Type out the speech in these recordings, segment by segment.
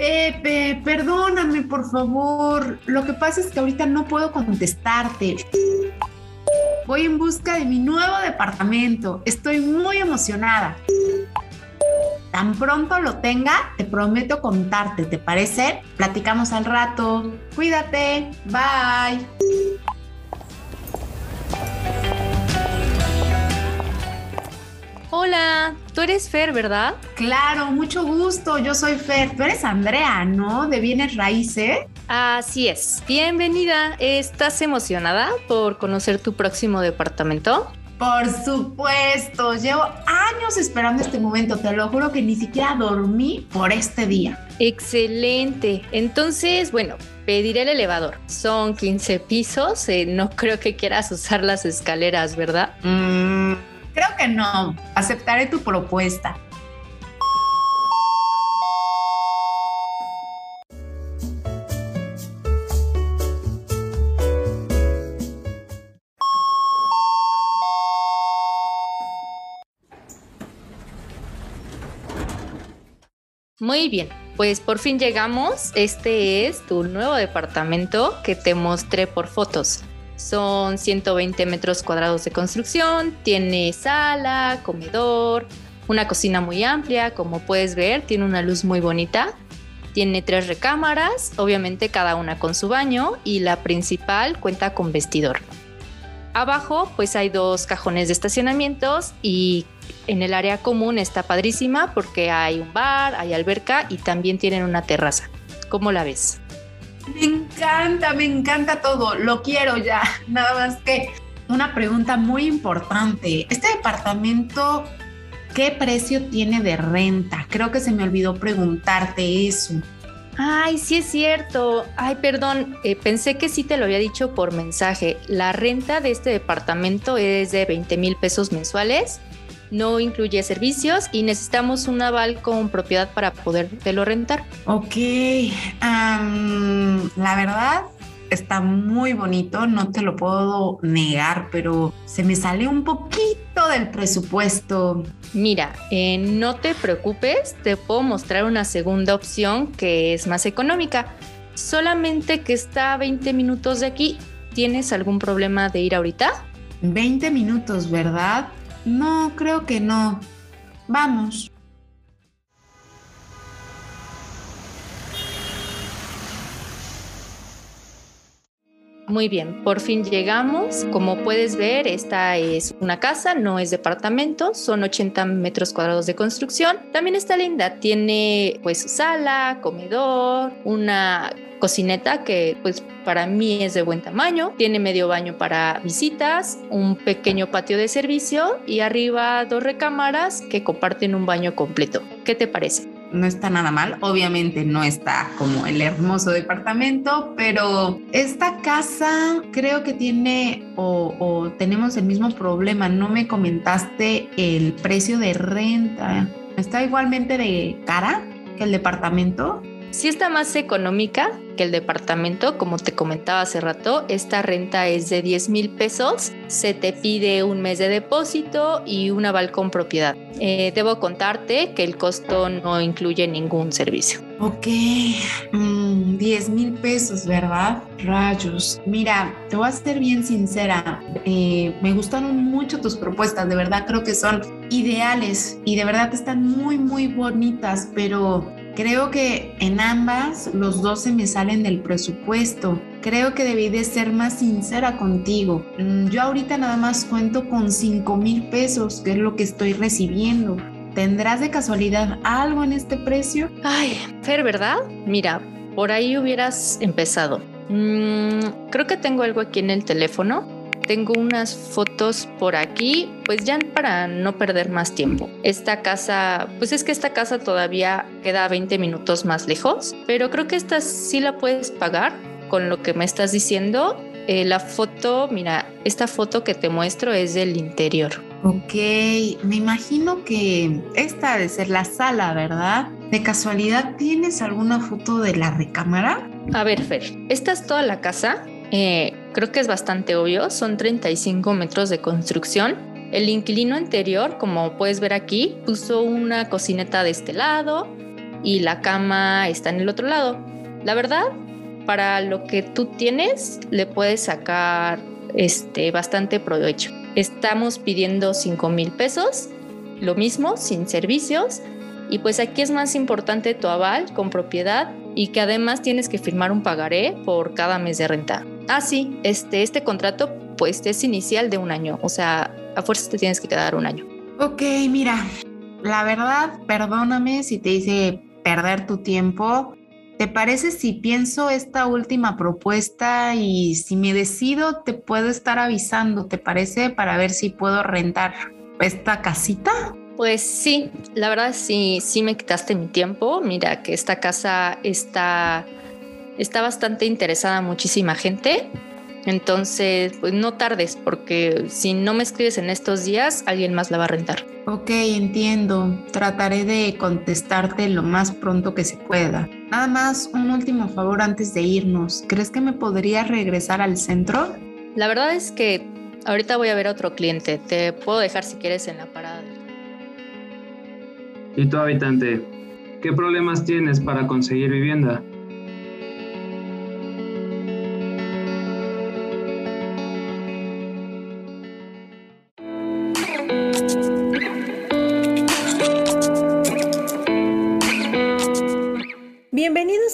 Pepe, perdóname, por favor. Lo que pasa es que ahorita no puedo contestarte. Voy en busca de mi nuevo departamento. Estoy muy emocionada. Tan pronto lo tenga, te prometo contarte, ¿te parece? Platicamos al rato. Cuídate. Bye. Hola, tú eres Fer, ¿verdad? Claro, mucho gusto. Yo soy Fer. Tú eres Andrea, ¿no? De Bienes Raíces. Así es. Bienvenida. ¿Estás emocionada por conocer tu próximo departamento? Por supuesto. Llevo años esperando este momento. Te lo juro que ni siquiera dormí por este día. Excelente. Entonces, bueno, pediré el elevador. Son 15 pisos. Eh, no creo que quieras usar las escaleras, ¿verdad? Mm, creo que no. Aceptaré tu propuesta. Muy bien, pues por fin llegamos. Este es tu nuevo departamento que te mostré por fotos. Son 120 metros cuadrados de construcción, tiene sala, comedor, una cocina muy amplia, como puedes ver, tiene una luz muy bonita. Tiene tres recámaras, obviamente cada una con su baño y la principal cuenta con vestidor. Abajo pues hay dos cajones de estacionamientos y en el área común está padrísima porque hay un bar, hay alberca y también tienen una terraza. ¿Cómo la ves? Me encanta, me encanta todo. Lo quiero ya. Nada más que una pregunta muy importante. Este departamento, ¿qué precio tiene de renta? Creo que se me olvidó preguntarte eso. Ay, sí es cierto. Ay, perdón, eh, pensé que sí te lo había dicho por mensaje. La renta de este departamento es de 20 mil pesos mensuales no incluye servicios y necesitamos un aval con propiedad para podértelo rentar. Ok, la verdad está muy bonito, no te lo puedo negar, pero se me sale un poquito del presupuesto. Mira, eh, no te preocupes, te puedo mostrar una segunda opción que es más económica. Solamente que está a 20 minutos de aquí. ¿Tienes algún problema de ir ahorita? 20 minutos, ¿verdad? No, creo que no. Vamos. Muy bien, por fin llegamos. Como puedes ver, esta es una casa, no es departamento, son 80 metros cuadrados de construcción. También está linda, tiene pues sala, comedor, una cocineta que pues para mí es de buen tamaño, tiene medio baño para visitas, un pequeño patio de servicio y arriba dos recámaras que comparten un baño completo. ¿Qué te parece? No está nada mal. Obviamente no está como el hermoso departamento, pero esta casa creo que tiene o, tenemos el mismo problema. No me comentaste el precio de renta. ¿Está igualmente de cara que el departamento? Sí está más económica que el departamento, como te comentaba hace rato, esta renta es de 10 mil pesos, se te pide un mes de depósito y un aval con propiedad. Eh, debo contarte que el costo no incluye ningún servicio. Ok, 10 mm, mil pesos, ¿verdad? Rayos. Mira, te voy a ser bien sincera, eh, me gustaron mucho tus propuestas, de verdad creo que son ideales y de verdad están muy, muy bonitas, pero Creo que en ambas los dos se me salen del presupuesto. Creo que debí de ser más sincera contigo. Mm, yo ahorita nada más cuento con 5 mil pesos, que es lo que estoy recibiendo. ¿Tendrás de casualidad algo en este precio? Ay, Fer, ¿verdad? Mira, por ahí hubieras empezado. Mm, creo que tengo algo aquí en el teléfono. Tengo unas fotos por aquí, pues ya para no perder más tiempo. Esta casa, pues es que esta casa todavía queda 20 minutos más lejos, pero creo que esta sí la puedes pagar con lo que me estás diciendo. Eh, la foto, mira, esta foto que te muestro es del interior. Ok, me imagino que esta debe ser la sala, ¿verdad? ¿De casualidad tienes alguna foto de la recámara? A ver, Fer, esta es toda la casa. Eh, creo que es bastante obvio, son 35 metros de construcción. El inquilino anterior, como puedes ver aquí, puso una cocineta de este lado y la cama está en el otro lado. La verdad, para lo que tú tienes, le puedes sacar este, bastante provecho. Estamos pidiendo 5 mil pesos, lo mismo, sin servicios. Y pues aquí es más importante tu aval con propiedad y que además tienes que firmar un pagaré por cada mes de renta. Ah, sí, este, este contrato pues es inicial de un año, o sea, a fuerza te tienes que quedar un año. Ok, mira, la verdad, perdóname si te hice perder tu tiempo, ¿Te parece si pienso esta última propuesta y si me decido te puedo estar avisando? ¿Te parece para ver si puedo rentar esta casita? Pues sí, la verdad sí, sí me quitaste mi tiempo. Mira que esta casa está, está bastante interesada muchísima gente. Entonces, pues no tardes, porque si no me escribes en estos días, alguien más la va a rentar. Ok, entiendo. Trataré de contestarte lo más pronto que se pueda. Nada más, un último favor antes de irnos. ¿Crees que me podrías regresar al centro? La verdad es que ahorita voy a ver a otro cliente. Te puedo dejar si quieres en la parada. ¿Y tu habitante? ¿Qué problemas tienes para conseguir vivienda?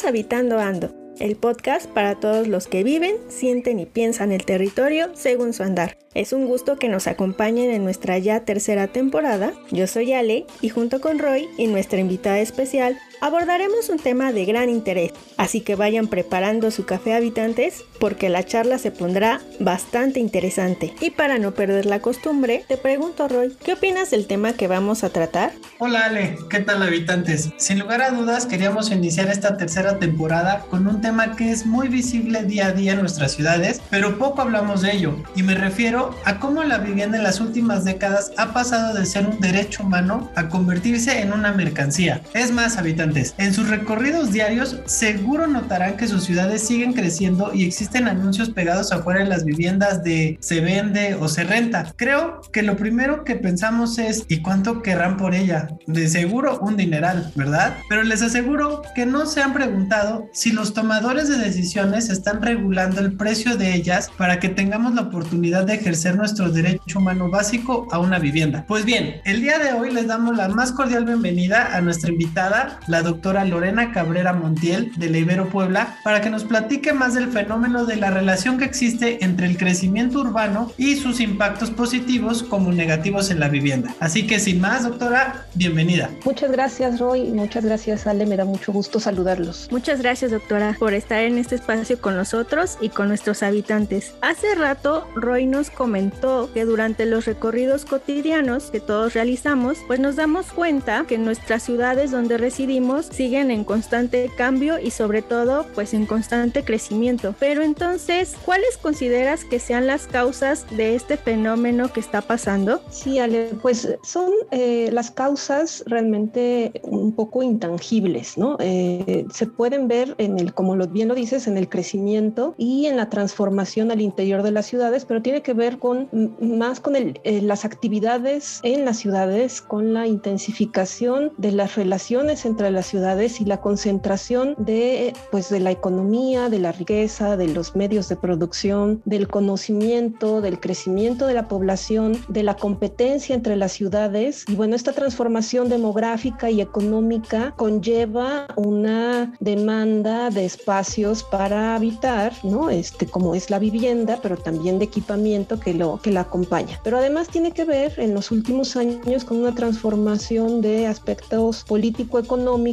Habitando Ando, el podcast para todos los que viven, sienten y piensan el territorio según su andar. Es un gusto que nos acompañen en nuestra ya tercera temporada. Yo soy Ale y junto con Roy y nuestra invitada especial abordaremos un tema de gran interés, así que vayan preparando su café habitantes porque la charla se pondrá bastante interesante. Y para no perder la costumbre, te pregunto Roy, ¿qué opinas del tema que vamos a tratar? Hola Ale, ¿qué tal habitantes? Sin lugar a dudas queríamos iniciar esta tercera temporada con un tema que es muy visible día a día en nuestras ciudades, pero poco hablamos de ello, y me refiero a cómo la vivienda en las últimas décadas ha pasado de ser un derecho humano a convertirse en una mercancía. Es más, habitantes, en sus recorridos diarios seguro notarán que sus ciudades siguen creciendo y existen anuncios pegados afuera de las viviendas de se vende o se renta. Creo que lo primero que pensamos es ¿y cuánto querrán por ella? De seguro un dineral, ¿verdad? Pero les aseguro que no se han preguntado si los tomadores de decisiones están regulando el precio de ellas para que tengamos la oportunidad de ejercer nuestro derecho humano básico a una vivienda. Pues bien, el día de hoy les damos la más cordial bienvenida a nuestra invitada, la doctora Lorena Cabrera Montiel de la Ibero Puebla, para que nos platique más del fenómeno de la relación que existe entre el crecimiento urbano y sus impactos positivos como negativos en la vivienda. Así que sin más, doctora, bienvenida. Muchas gracias, Roy, muchas gracias, Ale, me da mucho gusto saludarlos. Muchas gracias, doctora, por estar en este espacio con nosotros y con nuestros habitantes. Hace rato, Roy nos comentó comentó que durante los recorridos cotidianos que todos realizamos, pues nos damos cuenta que nuestras ciudades donde residimos siguen en constante cambio y sobre todo pues en constante crecimiento. Pero entonces, ¿cuáles consideras que sean las causas de este fenómeno que está pasando? Sí, Ale, pues son eh, las causas realmente un poco intangibles, ¿no? Eh, se pueden ver en el, como lo, bien lo dices, en el crecimiento y en la transformación al interior de las ciudades, pero tiene que ver con más con el, eh, las actividades en las ciudades, con la intensificación de las relaciones entre las ciudades y la concentración de, pues, de la economía, de la riqueza, de los medios de producción, del conocimiento, del crecimiento de la población, de la competencia entre las ciudades. Y bueno, esta transformación demográfica y económica conlleva una demanda de espacios para habitar, ¿no? Este, como es la vivienda, pero también de equipamiento que, lo, que la acompaña. Pero además tiene que ver en los últimos años con una transformación de aspectos político-económicos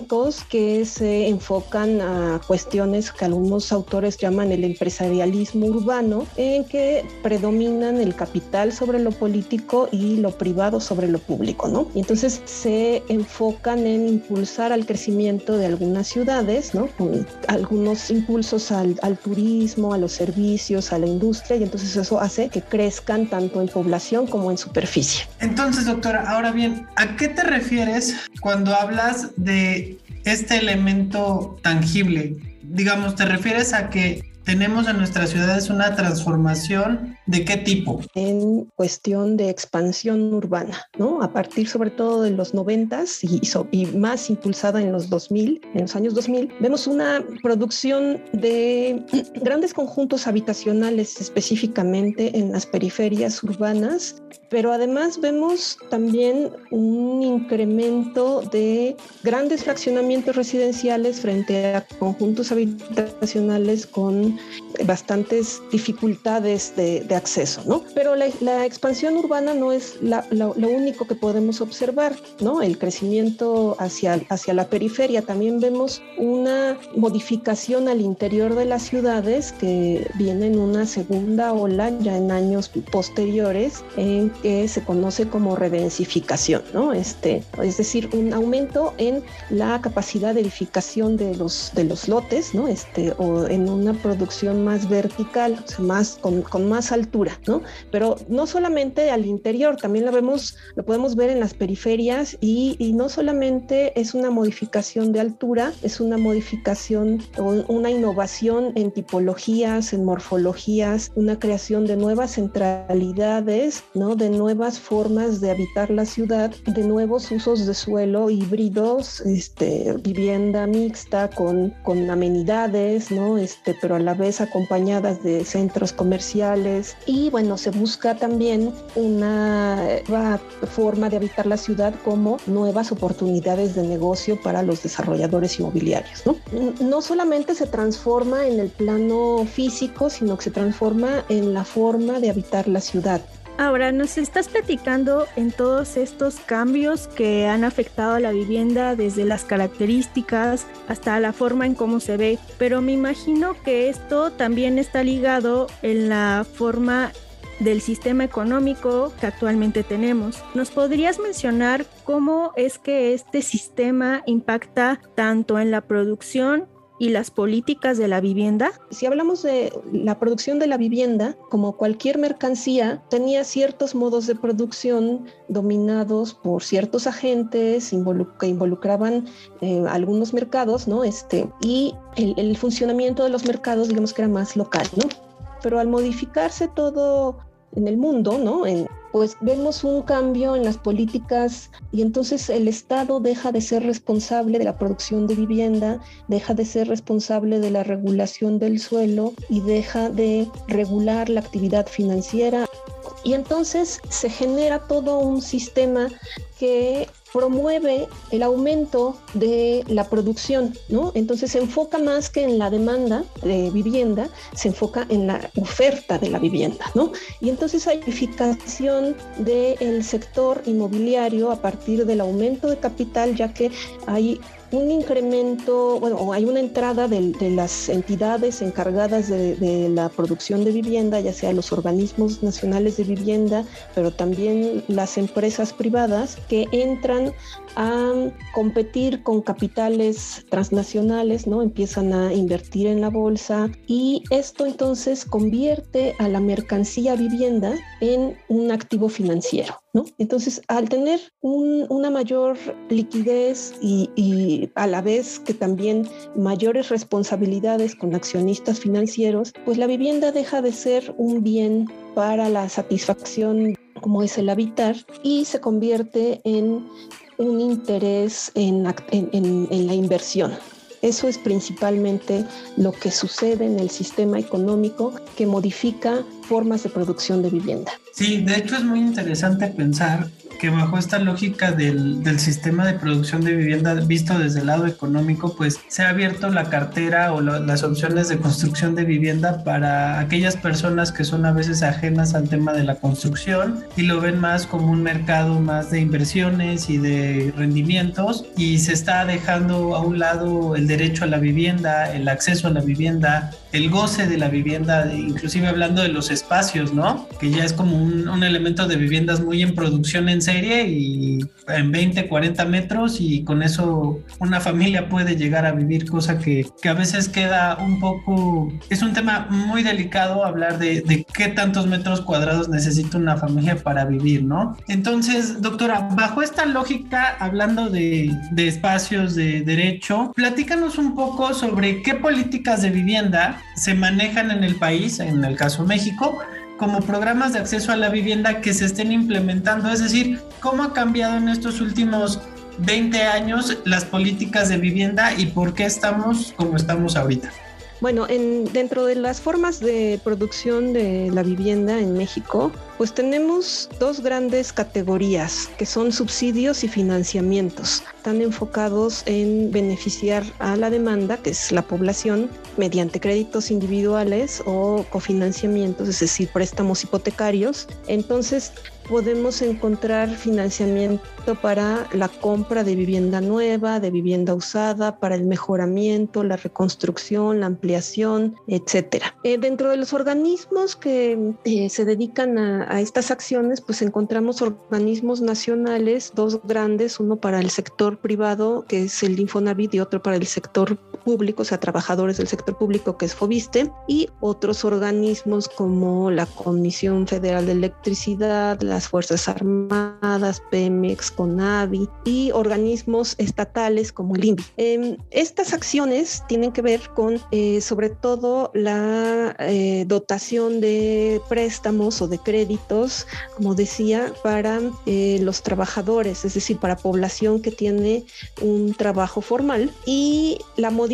que se enfocan a cuestiones que algunos autores llaman el empresarialismo urbano, en que predominan el capital sobre lo político y lo privado sobre lo público, ¿no? Y entonces se enfocan en impulsar al crecimiento de algunas ciudades, ¿no? Con algunos impulsos al, al turismo, a los servicios, a la industria, y entonces eso hace que crezcan tanto en población como en superficie. Entonces, doctora, ahora bien, ¿a qué te refieres cuando hablas de este elemento tangible? Digamos, ¿te refieres a que tenemos en nuestras ciudades una transformación de qué tipo? En cuestión de expansión urbana, ¿no? A partir sobre todo de los 90 y, y, más impulsada en los 2000, en los años 2000, vemos una producción de grandes conjuntos habitacionales específicamente en las periferias urbanas, pero además vemos también un incremento de grandes fraccionamientos residenciales frente a conjuntos habitacionales con bastantes dificultades de, acceso, ¿no? Pero la, expansión urbana no es lo único que podemos observar, ¿no? El crecimiento hacia, hacia la periferia. También vemos una modificación al interior de las ciudades que viene en una segunda ola ya en años posteriores que se conoce como redensificación, ¿no? Este, es decir, un aumento en la capacidad de edificación de los, de los lotes, ¿no? Este, o en una producción más vertical, o sea, más, con, con, más altura, ¿no? Pero no solamente al interior, también lo vemos, lo podemos ver en las periferias y, no solamente es una modificación de altura, es una modificación o una innovación en tipologías, en morfologías, una creación de nuevas centralidades, ¿no? Nuevas formas de habitar la ciudad, de nuevos usos de suelo híbridos, este, vivienda mixta con, con amenidades, ¿no? Este, pero a la vez acompañadas de centros comerciales y bueno, se busca también una nueva forma de habitar la ciudad como nuevas oportunidades de negocio para los desarrolladores inmobiliarios. No, no solamente se transforma en el plano físico, sino que se transforma en la forma de habitar la ciudad. Ahora, nos estás platicando en todos estos cambios que han afectado a la vivienda, desde las características hasta la forma en cómo se ve, pero me imagino que esto también está ligado en la forma del sistema económico que actualmente tenemos. ¿Nos podrías mencionar cómo es que este sistema impacta tanto en la producción y las políticas de la vivienda? Si hablamos de la producción de la vivienda, como cualquier mercancía, tenía ciertos modos de producción dominados por ciertos agentes que involucraban eh, algunos mercados, ¿no? Este, y el, funcionamiento de los mercados, digamos que era más local, ¿no? Pero al modificarse todo en el mundo, ¿no? Pues vemos un cambio en las políticas y entonces el Estado deja de ser responsable de la producción de vivienda, deja de ser responsable de la regulación del suelo y deja de regular la actividad financiera. Y entonces se genera todo un sistema que promueve el aumento de la producción, ¿no? Entonces se enfoca más que en la demanda de vivienda, se enfoca en la oferta de la vivienda, ¿no? Y entonces hay edificación del sector inmobiliario a partir del aumento de capital, ya que hay un incremento, bueno, hay una entrada de, las entidades encargadas de, la producción de vivienda, ya sea los organismos nacionales de vivienda, pero también las empresas privadas que entran a competir con capitales transnacionales, ¿no? Empiezan a invertir en la bolsa y esto entonces convierte a la mercancía vivienda en un activo financiero, ¿no? Entonces, al tener una mayor liquidez y, y a la vez que también mayores responsabilidades con accionistas financieros, pues la vivienda deja de ser un bien para la satisfacción como es el habitar y se convierte en un interés en, en la inversión. Eso es principalmente lo que sucede en el sistema económico que modifica formas de producción de vivienda. Sí, de hecho es muy interesante pensar que bajo esta lógica del, del, sistema de producción de vivienda visto desde el lado económico, pues se ha abierto la cartera o las opciones de construcción de vivienda para aquellas personas que son a veces ajenas al tema de la construcción y lo ven más como un mercado más de inversiones y de rendimientos y se está dejando a un lado el derecho a la vivienda, el acceso a la vivienda, el goce de la vivienda, inclusive hablando de los espacios, ¿no? Que ya es como un, un elemento de viviendas muy en producción en serie y en 20, 40 metros y con eso una familia puede llegar a vivir, cosa que, que a veces queda un poco, es un tema muy delicado hablar de, de qué tantos metros cuadrados necesita una familia para vivir, ¿no? Entonces, doctora, bajo esta lógica, hablando de, de espacios de derecho, platícanos un poco sobre qué políticas de vivienda se manejan en el país, en el caso México, como programas de acceso a la vivienda que se estén implementando. Es decir, cómo ha cambiado en estos últimos 20 años las políticas de vivienda y por qué estamos como estamos ahorita. Bueno, en, dentro de las formas de producción de la vivienda en México, pues tenemos dos grandes categorías que son subsidios y financiamientos. Están enfocados en beneficiar a la demanda, que es la población, mediante créditos individuales o cofinanciamientos, es decir, préstamos hipotecarios. Entonces, podemos encontrar financiamiento para la compra de vivienda nueva, de vivienda usada, para el mejoramiento, la reconstrucción, la ampliación, etcétera. Eh, dentro de los organismos que eh, se dedican a, a, estas acciones, pues encontramos organismos nacionales, dos grandes, uno para el sector privado, que es el Infonavit, y otro para el sector público, o sea, trabajadores del sector público, que es Fobiste, y otros organismos como la Comisión Federal de Electricidad, las Fuerzas Armadas, Pemex, CONAVI y organismos estatales como el INVI. Eh, estas acciones tienen que ver con eh, sobre todo la eh, dotación de préstamos o de créditos, como decía, para eh, los trabajadores, es decir, para población que tiene un trabajo formal y la modificación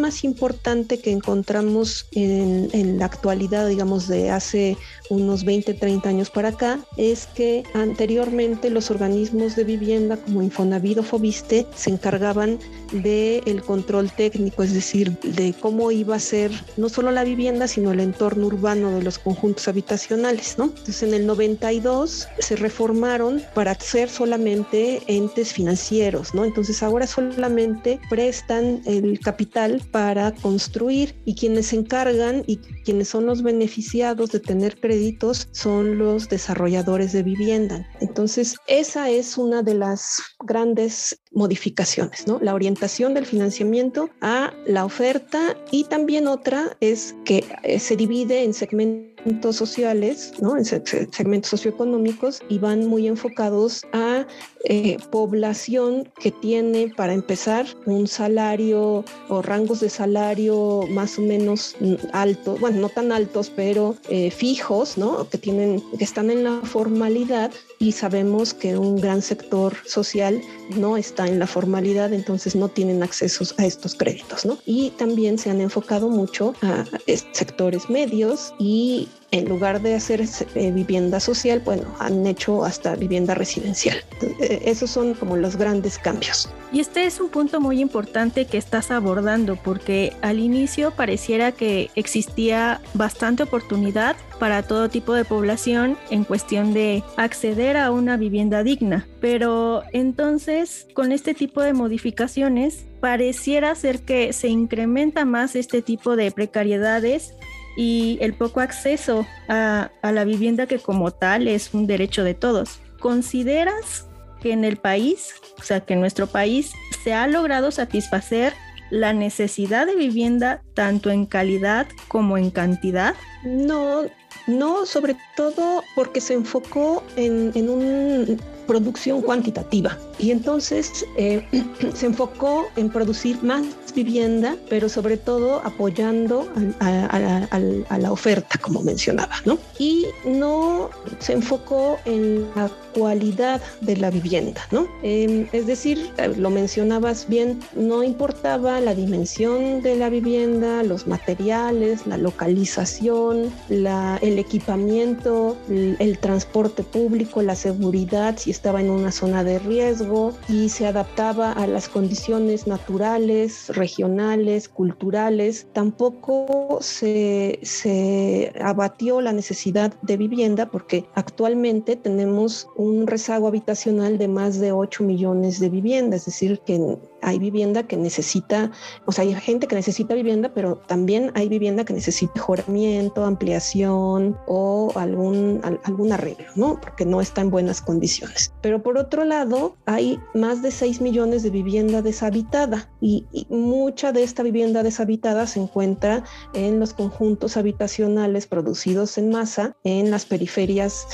más importante que encontramos en, la actualidad, digamos, de hace unos 20, 30 años para acá, es que anteriormente los organismos de vivienda como Infonavit o Fobiste se encargaban del el control técnico, es decir, de cómo iba a ser no solo la vivienda, sino el entorno urbano de los conjuntos habitacionales, ¿no? Entonces en el 92 se reformaron para ser solamente entes financieros, ¿no? Entonces ahora solamente prestan el capital para construir y quienes se encargan y quienes son los beneficiados de tener créditos son los desarrolladores de vivienda. Entonces, esa es una de las grandes modificaciones, ¿no? La orientación del financiamiento a la oferta y también otra es que eh, se divide en segmentos sociales, ¿no? En segmentos socioeconómicos y van muy enfocados a eh, población que tiene, para empezar, un salario o rangos de salario más o menos altos, bueno, no tan altos, pero eh, fijos, ¿no? Que tienen, que están en la formalidad y sabemos que un gran sector social no está en la formalidad, entonces no tienen acceso a estos créditos, ¿no? Y también se han enfocado mucho a sectores medios y en lugar de hacer eh, vivienda social, bueno, han hecho hasta vivienda residencial. Eh, esos son como los grandes cambios. Y este es un punto muy importante que estás abordando porque al inicio pareciera que existía bastante oportunidad para todo tipo de población en cuestión de acceder a una vivienda digna. Pero entonces, con este tipo de modificaciones, pareciera ser que se incrementa más este tipo de precariedades y el poco acceso a, la vivienda que como tal es un derecho de todos. ¿Consideras que en el país, o sea, que en nuestro país se ha logrado satisfacer la necesidad de vivienda tanto en calidad como en cantidad? No, no, sobre todo porque se enfocó en, en un producción cuantitativa. Y entonces eh, se enfocó en producir más vivienda, pero sobre todo apoyando a, la oferta, como mencionaba, ¿no? Y no se enfocó en la cualidad de la vivienda, ¿no? Em, es decir, eh, lo mencionabas bien, no importaba la dimensión de la vivienda, los materiales, la localización, la, el equipamiento, el, transporte público, la seguridad, si estaba en una zona de riesgo y se adaptaba a las condiciones naturales, regionales, culturales. Tampoco se, se abatió la necesidad de vivienda porque actualmente tenemos un rezago habitacional de más de 8 millones de viviendas, es decir, que hay vivienda que necesita, o sea, hay gente que necesita vivienda, pero también hay vivienda que necesita mejoramiento, ampliación o algún, algún arreglo, ¿no? Porque no está en buenas condiciones. Pero por otro lado, hay más de 6 millones de vivienda deshabitada y, y mucha de esta vivienda deshabitada se encuentra en los conjuntos habitacionales producidos en masa en las periferias,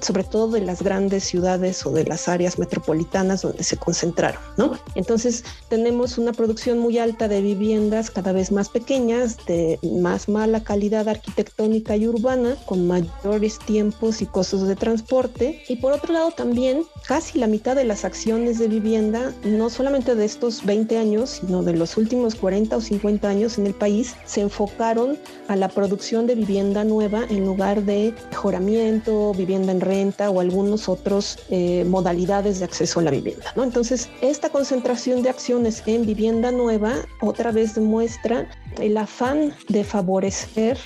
sobre todo de las grandes ciudades o de las áreas metropolitanas donde se concentraron, ¿no? Entonces, tenemos una producción muy alta de viviendas cada vez más pequeñas, de más mala calidad arquitectónica y urbana, con mayores tiempos y costos de transporte. Y por otro lado también casi la mitad de las acciones de vivienda, no solamente de estos 20 años, sino de los últimos 40 o 50 años en el país, se enfocaron a la producción de vivienda nueva en lugar de mejoramiento, vivienda en renta o algunos otros eh, modalidades de acceso a la vivienda. ¿no? Entonces, esta concentración de acciones en vivienda nueva otra vez demuestra el afán de favorecer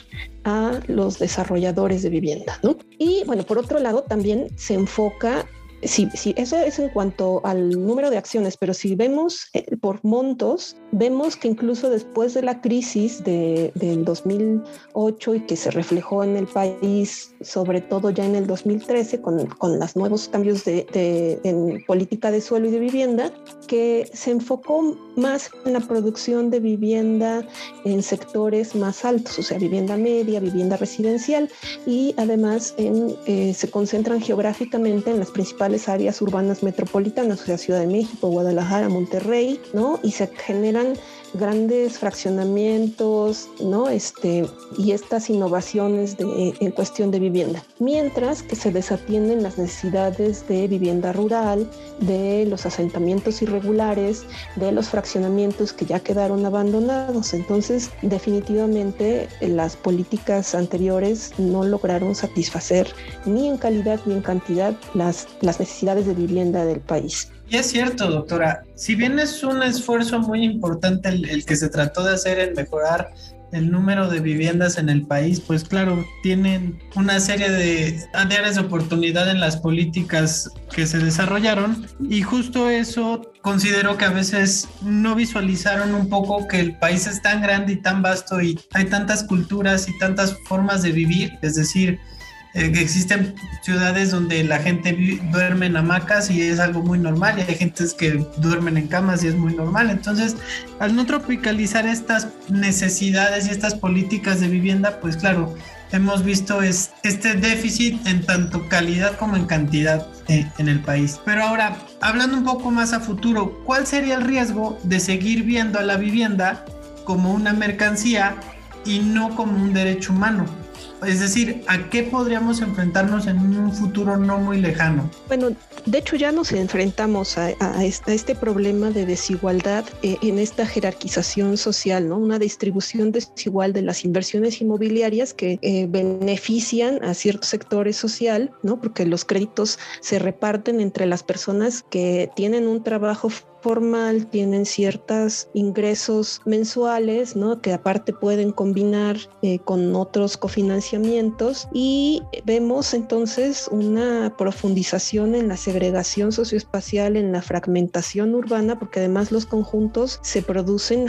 a los desarrolladores de vivienda. Y bueno, por otro lado también se enfoca Sí, sí, eso es en cuanto al número de acciones, pero si vemos eh, por montos, vemos que incluso después de la crisis de, del 2008 y que se reflejó en el país, sobre todo ya en el 2013, con, con los nuevos cambios de, en política de suelo y de vivienda, que se enfocó más en la producción de vivienda en sectores más altos, o sea, vivienda media, vivienda residencial, y además eh, se concentran geográficamente en las principales áreas urbanas metropolitanas, o sea, Ciudad de México, Guadalajara, Monterrey, ¿no? Y se generan grandes fraccionamientos, ¿no? Este, y estas innovaciones de, en cuestión de vivienda. Mientras que se desatienden las necesidades de vivienda rural, de los asentamientos irregulares, de los fraccionamientos que ya quedaron abandonados. Entonces, definitivamente las políticas anteriores no lograron satisfacer ni en calidad ni en cantidad las, las necesidades de vivienda del país. Y es cierto, doctora, si bien es un esfuerzo muy importante el, que se trató de hacer en mejorar el número de viviendas en el país, pues claro, tienen una serie de áreas de oportunidad en las políticas que se desarrollaron y justo eso considero que a veces no visualizaron un poco que el país es tan grande y tan vasto y hay tantas culturas y tantas formas de vivir, es decir, eh, existen ciudades donde la gente duerme en hamacas y es algo muy normal y hay gentes que duermen en camas y es muy normal. Entonces, al no tropicalizar estas necesidades y estas políticas de vivienda, pues claro, hemos visto es, este déficit en tanto calidad como en cantidad eh, en el país. Pero ahora, hablando un poco más a futuro, ¿cuál sería el riesgo de seguir viendo a la vivienda como una mercancía y no como un derecho humano? Es decir, ¿a qué podríamos enfrentarnos en un futuro no muy lejano? Bueno, de hecho ya nos enfrentamos a, este, problema de desigualdad eh, en esta jerarquización social, ¿no? Una distribución desigual de las inversiones inmobiliarias que eh, benefician a ciertos sectores social, ¿no? Porque los créditos se reparten entre las personas que tienen un trabajo formal, tienen ciertos ingresos mensuales, ¿no? Que aparte pueden combinar eh, con otros cofinanciamientos y vemos entonces una profundización en la segregación socioespacial, en la fragmentación urbana, porque además los conjuntos se producen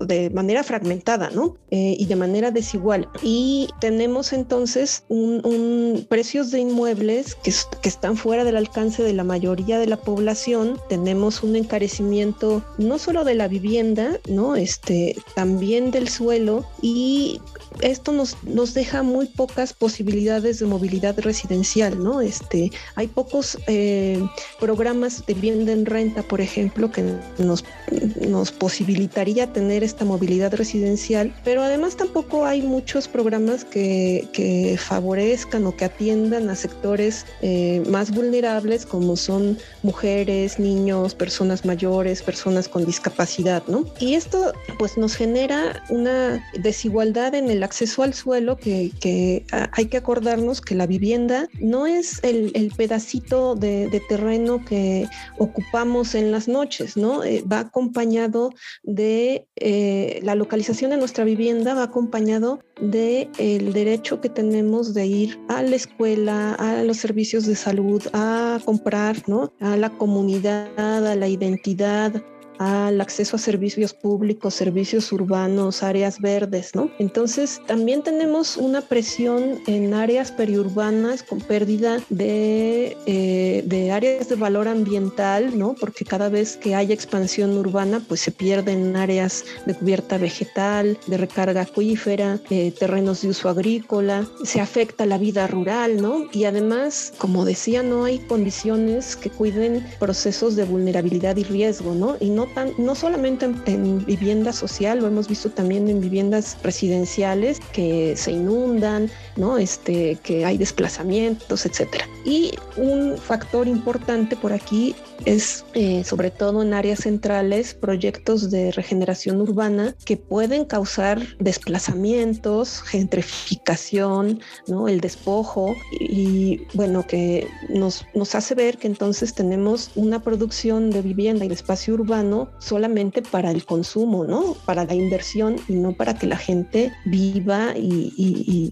de manera fragmentada, ¿no? Eh, y de manera desigual. Y tenemos entonces un, precios de inmuebles que, que están fuera del alcance de la mayoría de la población. Tenemos un encarecimiento no solo de la vivienda, ¿no? Este, también del suelo y esto nos, nos deja muy pocas posibilidades de movilidad residencial, ¿no? Este, hay pocos eh, programas de vivienda en renta, por ejemplo, que nos, nos posibilitaría tener esta movilidad residencial, pero además tampoco hay muchos programas que, que favorezcan o que atiendan a sectores eh, más vulnerables como son mujeres, niños, personas mayores, personas con discapacidad, ¿no? Y esto pues nos genera una desigualdad en el acceso al suelo que, que hay que acordarnos que la vivienda no es el, el pedacito de, de, terreno que ocupamos en las noches, ¿no? Eh, va acompañado de eh, la localización de nuestra vivienda, va acompañado de el derecho que tenemos de ir a la escuela, a los servicios de salud, a comprar, ¿no? A la comunidad, a la identidad, identidad al acceso a servicios públicos, servicios urbanos, áreas verdes, ¿no? Entonces, también tenemos una presión en áreas periurbanas con pérdida de, eh, de áreas de valor ambiental, ¿no? Porque cada vez que hay expansión urbana, pues se pierden áreas de cubierta vegetal, de recarga acuífera, eh, terrenos de uso agrícola, se afecta la vida rural, ¿no? Y además, como decía, no hay condiciones que cuiden procesos de vulnerabilidad y riesgo, ¿no? Y no no, solamente en, vivienda social, lo hemos visto también en viviendas residenciales que se inundan, ¿no? Este, que hay desplazamientos, etcétera. Y un factor importante por aquí es, eh, sobre todo en áreas centrales, proyectos de regeneración urbana que pueden causar desplazamientos, gentrificación, ¿no? El despojo y, bueno, que nos, nos hace ver que entonces tenemos una producción de vivienda y de espacio urbano solamente para el consumo, ¿no? Para la inversión y no para que la gente viva y,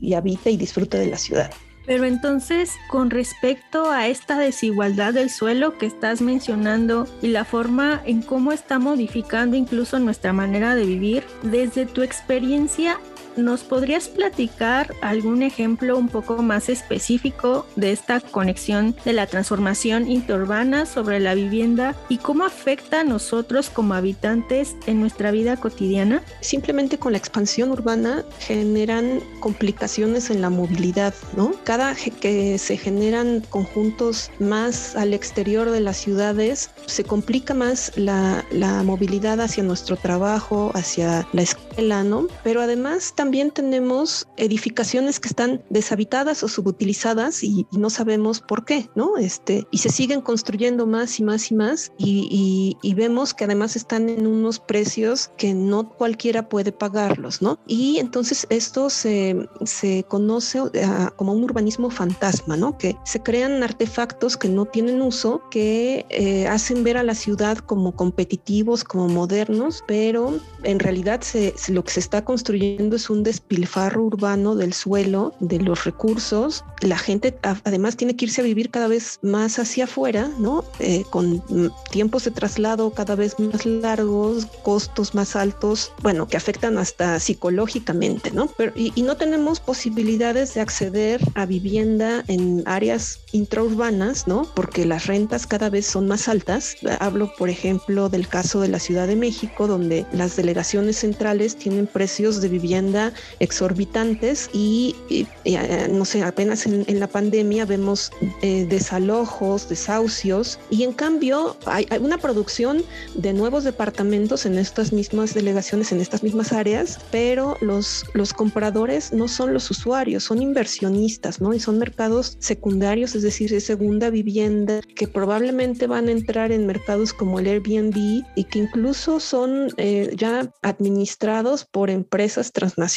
y, habite y disfrute de la ciudad. Pero entonces, con respecto a esta desigualdad del suelo que estás mencionando y la forma en cómo está modificando incluso nuestra manera de vivir, desde tu experiencia, ¿Nos podrías platicar algún ejemplo un poco más específico de esta conexión de la transformación interurbana sobre la vivienda y cómo afecta a nosotros como habitantes en nuestra vida cotidiana? Simplemente con la expansión urbana generan complicaciones en la movilidad, ¿no? Cada que se generan conjuntos más al exterior de las ciudades, se complica más la, movilidad hacia nuestro trabajo, hacia la escuela, ¿no? Pero además tenemos edificaciones que están deshabitadas o subutilizadas y, y no sabemos por qué, ¿no? Este, y se siguen construyendo más y más y más y, y, y, vemos que además están en unos precios que no cualquiera puede pagarlos, ¿no? Y entonces esto se, se conoce uh, como un urbanismo fantasma, ¿no? Que se crean artefactos que no tienen uso, que eh, hacen ver a la ciudad como competitivos, como modernos, pero en realidad se, lo que se está construyendo es un un despilfarro urbano del suelo, de los recursos. La gente además tiene que irse a vivir cada vez más hacia afuera, ¿no? Eh, con tiempos de traslado cada vez más largos, costos más altos, bueno, que afectan hasta psicológicamente, ¿no? Pero, y no tenemos posibilidades de acceder a vivienda en áreas intraurbanas, ¿no? Porque las rentas cada vez son más altas. Hablo, por ejemplo, del caso de la Ciudad de México, donde las delegaciones centrales tienen precios de vivienda exorbitantes y, eh, no sé, apenas en, la pandemia vemos eh, desalojos, desahucios y en cambio hay, una producción de nuevos departamentos en estas mismas delegaciones, en estas mismas áreas, pero los, los compradores no son los usuarios, son inversionistas, ¿no? Y son mercados secundarios, es decir, de segunda vivienda que probablemente van a entrar en mercados como el Airbnb y que incluso son eh, ya administrados por empresas transnacionales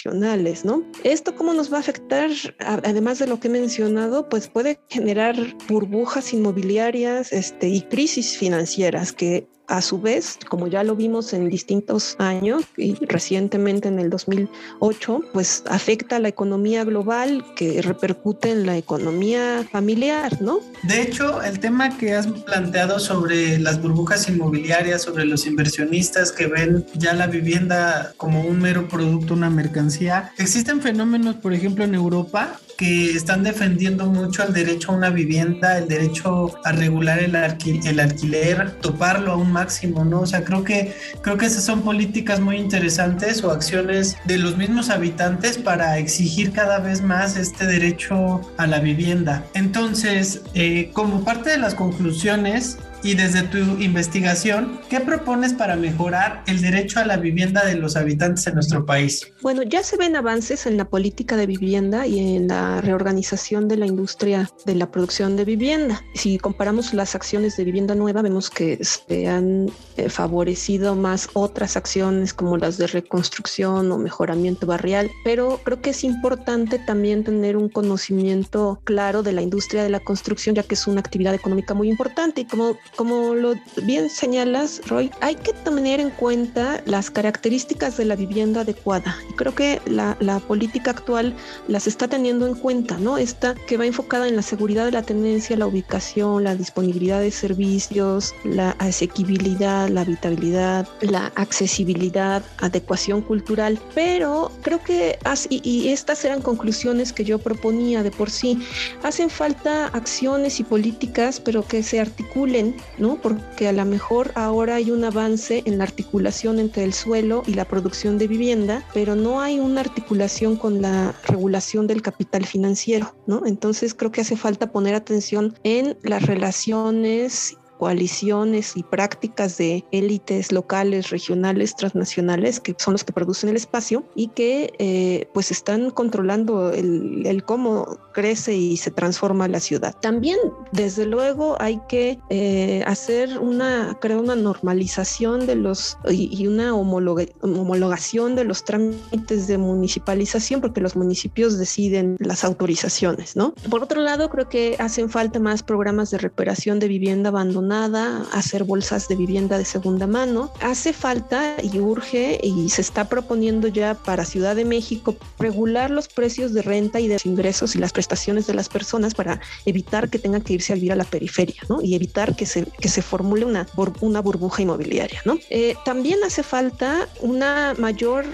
¿no? Esto cómo nos va a afectar, además de lo que he mencionado, pues puede generar burbujas inmobiliarias este, y crisis financieras que a su vez, como ya lo vimos en distintos años y recientemente en el 2008, pues afecta a la economía global que repercute en la economía familiar, ¿no? De hecho, el tema que has planteado sobre las burbujas inmobiliarias, sobre los inversionistas que ven ya la vivienda como un mero producto, una mercancía, existen fenómenos, por ejemplo, en Europa que están defendiendo mucho el derecho a una vivienda, el derecho a regular el, alquiler, toparlo a un máximo, ¿no? O sea, creo que, creo que esas son políticas muy interesantes o acciones de los mismos habitantes para exigir cada vez más este derecho a la vivienda. Entonces, eh, como parte de las conclusiones, y desde tu investigación, ¿qué propones para mejorar el derecho a la vivienda de los habitantes en nuestro país? Bueno, ya se ven avances en la política de vivienda y en la reorganización de la industria de la producción de vivienda. Si comparamos las acciones de vivienda nueva, vemos que se han eh, favorecido más otras acciones como las de reconstrucción o mejoramiento barrial, pero creo que es importante también tener un conocimiento claro de la industria de la construcción, ya que es una actividad económica muy importante y como como lo bien señalas, Roy, hay que tener en cuenta las características de la vivienda adecuada. Creo que la, política actual las está teniendo en cuenta, ¿no? Esta que va enfocada en la seguridad de la tenencia, la ubicación, la disponibilidad de servicios, la asequibilidad, la habitabilidad, la accesibilidad, adecuación cultural. Pero creo que, y, y estas eran conclusiones que yo proponía de por sí, hacen falta acciones y políticas, pero que se articulen ¿no? Porque a lo mejor ahora hay un avance en la articulación entre el suelo y la producción de vivienda, pero no hay una articulación con la regulación del capital financiero, ¿no? Entonces creo que hace falta poner atención en las relaciones coaliciones y prácticas de élites locales, regionales, transnacionales, que son los que producen el espacio y que eh, pues están controlando el, el, cómo crece y se transforma la ciudad. También, desde luego, hay que eh, hacer una, creo, una normalización de los y, una homologación de los trámites de municipalización, porque los municipios deciden las autorizaciones, ¿no? Por otro lado, creo que hacen falta más programas de recuperación de vivienda abandonada nada, hacer bolsas de vivienda de segunda mano. Hace falta y urge y se está proponiendo ya para Ciudad de México regular los precios de renta y de ingresos y las prestaciones de las personas para evitar que tengan que irse a vivir a la periferia, ¿no? Y evitar que se, que se formule una, una burbuja inmobiliaria, ¿no? Eh, también hace falta una mayor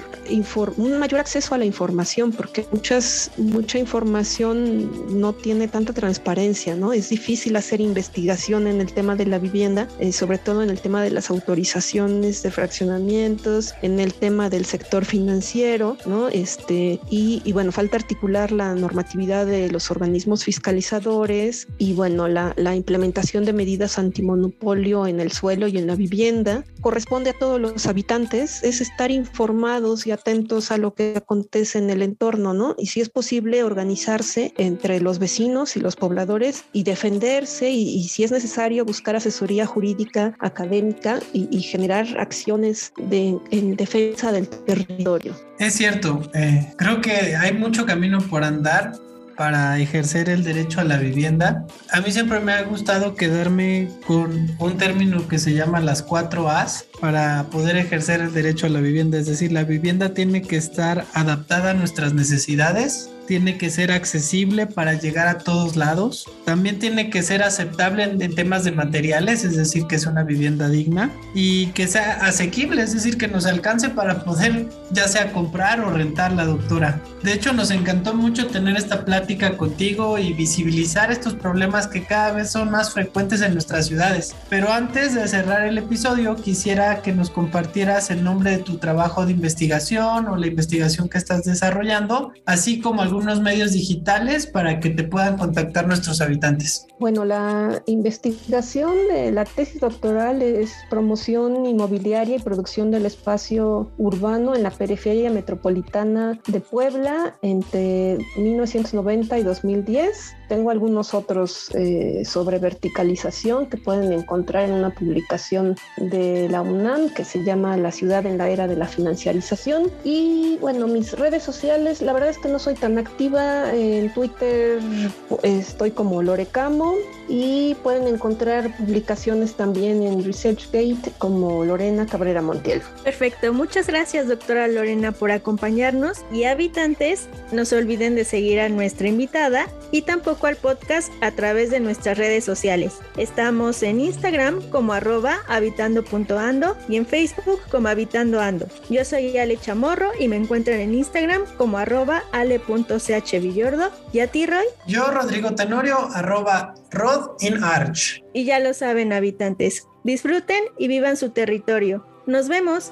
un mayor acceso a la información, porque muchas, mucha información no tiene tanta transparencia, ¿no? Es difícil hacer investigación en el tema de la vivienda, eh, sobre todo en el tema de las autorizaciones de fraccionamientos, en el tema del sector financiero, ¿no? Este, y, y bueno, falta articular la normatividad de los organismos fiscalizadores y bueno, la, la implementación de medidas antimonopolio en el suelo y en la vivienda. Corresponde a todos los habitantes, es estar informados y atentos a lo que acontece en el entorno, ¿no? Y si es posible organizarse entre los vecinos y los pobladores y defenderse y, y si es necesario buscar asesoría jurídica, académica y, generar acciones de, en defensa del territorio. Es cierto, eh, creo que hay mucho camino por andar para ejercer el derecho a la vivienda. A mí siempre me ha gustado quedarme con un término que se llama las cuatro A's para poder ejercer el derecho a la vivienda. Es decir, la vivienda tiene que estar adaptada a nuestras necesidades, tiene que ser accesible para llegar a todos lados. También tiene que ser aceptable en, temas de materiales, es decir, que es una vivienda digna y que sea asequible, es decir, que nos alcance para poder ya sea comprar o rentar la doctora. De hecho, nos encantó mucho tener esta plática contigo y visibilizar estos problemas que cada vez son más frecuentes en nuestras ciudades. Pero antes de cerrar el episodio, quisiera que nos compartieras el nombre de tu trabajo de investigación o la investigación que estás desarrollando, así como algunos medios digitales para que te puedan contactar nuestros habitantes? Bueno, la investigación de la tesis doctoral es promoción inmobiliaria y producción del espacio urbano en la periferia metropolitana de Puebla entre 1990 y 2010 tengo algunos otros eh, sobre verticalización que pueden encontrar en una publicación de la UNAM que se llama La ciudad en la era de la financiarización. Y bueno, mis redes sociales, la verdad es que no soy tan activa. En Twitter estoy como Lorecamo y pueden encontrar publicaciones también en ResearchGate como Lorena Cabrera Montiel. Perfecto, muchas gracias doctora Lorena por acompañarnos y habitantes, no se olviden de seguir a nuestra invitada y tampoco al podcast a través de nuestras redes sociales. Estamos en Instagram como arroba habitando.ando y en Facebook como habitando.ando. Yo soy Ale Chamorro y me encuentran en Instagram como arroba ale.chvillordo. ¿Y a ti, Roy? Yo, Rodrigo Tenorio, arroba rodinarch. Y ya lo saben, habitantes. Disfruten y vivan su territorio. Nos vemos.